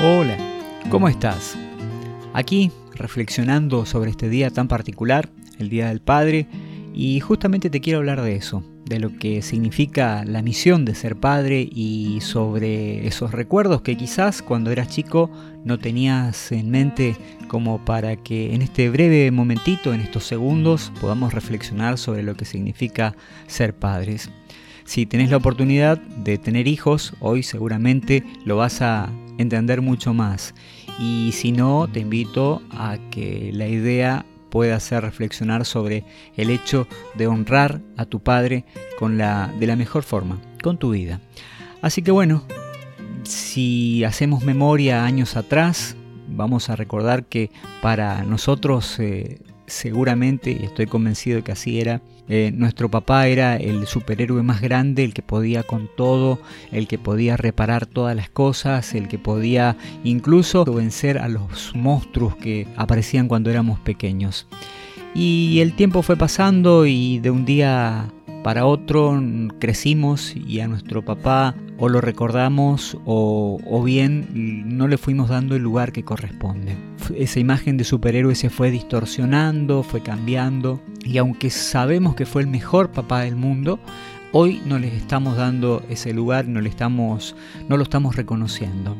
Hola, ¿cómo estás? Aquí reflexionando sobre este día tan particular, el Día del Padre, y justamente te quiero hablar de eso, de lo que significa la misión de ser padre y sobre esos recuerdos que quizás cuando eras chico no tenías en mente como para que en este breve momentito, en estos segundos, podamos reflexionar sobre lo que significa ser padres. Si tenés la oportunidad de tener hijos, hoy seguramente lo vas a entender mucho más. Y si no, te invito a que la idea pueda hacer reflexionar sobre el hecho de honrar a tu padre con la, de la mejor forma, con tu vida. Así que bueno, si hacemos memoria años atrás, vamos a recordar que para nosotros eh, seguramente, y estoy convencido de que así era, eh, nuestro papá era el superhéroe más grande, el que podía con todo, el que podía reparar todas las cosas, el que podía incluso vencer a los monstruos que aparecían cuando éramos pequeños. Y el tiempo fue pasando y de un día para otro crecimos y a nuestro papá o lo recordamos o, o, bien no le fuimos dando el lugar que corresponde. Esa imagen de superhéroe se fue distorsionando, fue cambiando y aunque sabemos que fue el mejor papá del mundo, hoy no le estamos dando ese lugar, no, le estamos, no lo estamos reconociendo.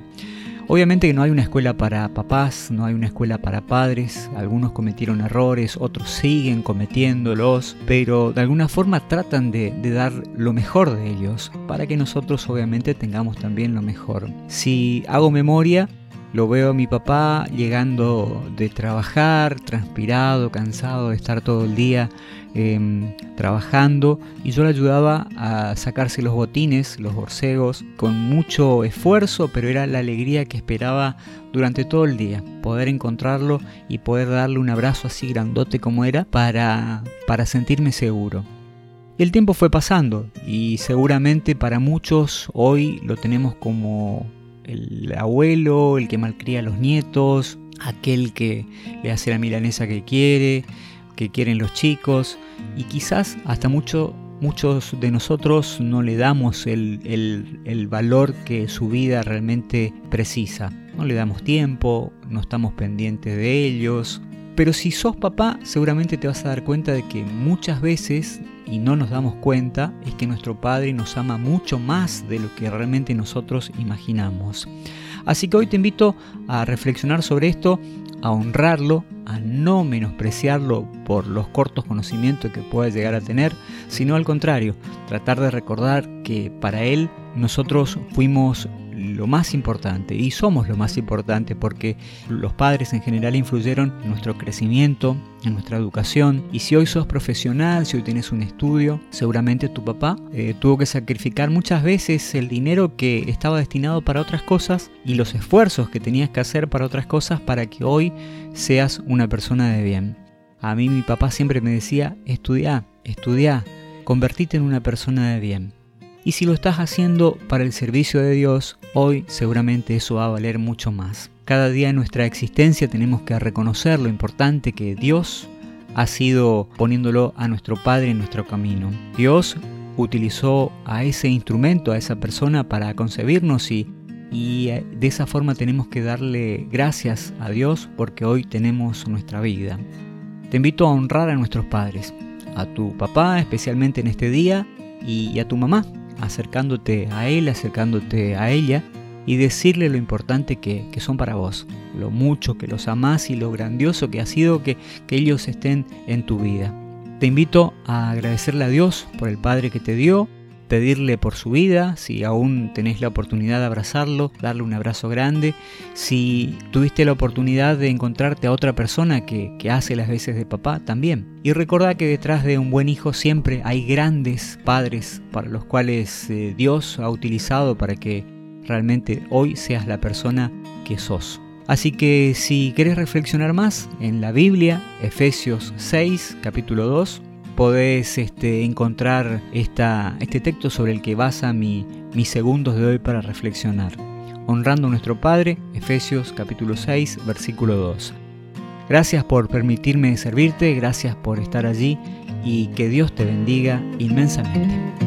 Obviamente que no hay una escuela para papás, no hay una escuela para padres, algunos cometieron errores, otros siguen cometiéndolos, pero de alguna forma tratan de, dar lo mejor de ellos, para que nosotros obviamente tengamos también lo mejor. Si hago memoria, lo veo a mi papá llegando de trabajar, transpirado, cansado de estar todo el día Em, trabajando y yo le ayudaba a sacarse los botines, los borcegos, con mucho esfuerzo, pero era la alegría que esperaba durante todo el día, poder encontrarlo y poder darle un abrazo así grandote como era para, para sentirme seguro. el tiempo fue pasando y seguramente para muchos hoy lo tenemos como el abuelo, el que malcría a los nietos, aquel que le hace la milanesa que quiere, que quieren los chicos y quizás hasta mucho, muchos de nosotros no le damos el, el valor que su vida realmente precisa. No le damos tiempo, no estamos pendientes de ellos. Pero si sos papá, seguramente te vas a dar cuenta de que muchas veces, y no nos damos cuenta, es que nuestro Padre nos ama mucho más de lo que realmente nosotros imaginamos. Así que hoy te invito a reflexionar sobre esto, a honrarlo, a no menospreciarlo por los cortos conocimientos que pueda llegar a tener, sino al contrario, tratar de recordar que para Él nosotros fuimos lo más importante y somos lo más importante porque los padres en general influyeron en nuestro crecimiento, en nuestra educación y si hoy sos profesional, si hoy tienes un estudio, seguramente tu papá eh, tuvo que sacrificar muchas veces el dinero que estaba destinado para otras cosas y los esfuerzos que tenías que hacer para otras cosas para que hoy seas una persona de bien. A mí mi papá siempre me decía, estudia, estudia, convertite en una persona de bien. Y si lo estás haciendo para el servicio de Dios, hoy seguramente eso va a valer mucho más. Cada día en nuestra existencia tenemos que reconocer lo importante que Dios ha sido poniéndolo a nuestro Padre en nuestro camino. Dios utilizó a ese instrumento, a esa persona para concebirnos y, y eh, de esa forma tenemos que darle gracias a Dios porque hoy tenemos nuestra vida. Te invito a honrar a nuestros padres, a tu papá especialmente en este día y a tu mamá acercándote a él, acercándote a ella y decirle lo importante que, son para vos, lo mucho que los amás y lo grandioso que ha sido que, que ellos estén en tu vida. Te invito a agradecerle a Dios por el Padre que te dio, pedirle por su vida, si aún tenés la oportunidad de abrazarlo, darle un abrazo grande, si tuviste la oportunidad de encontrarte a otra persona que, hace las veces de papá, también. Y recordá que detrás de un buen hijo siempre hay grandes padres para los cuales eh, Dios ha utilizado para que realmente hoy seas la persona que sos. Así que si querés reflexionar más en la Biblia, Efesios 6, capítulo 2, podés este, encontrar este texto sobre el que basa mi, mis segundos de hoy para reflexionar. Honrando a nuestro Padre, Efesios capítulo 6, versículo 2. Gracias por permitirme servirte, gracias por estar allí y que Dios te bendiga inmensamente.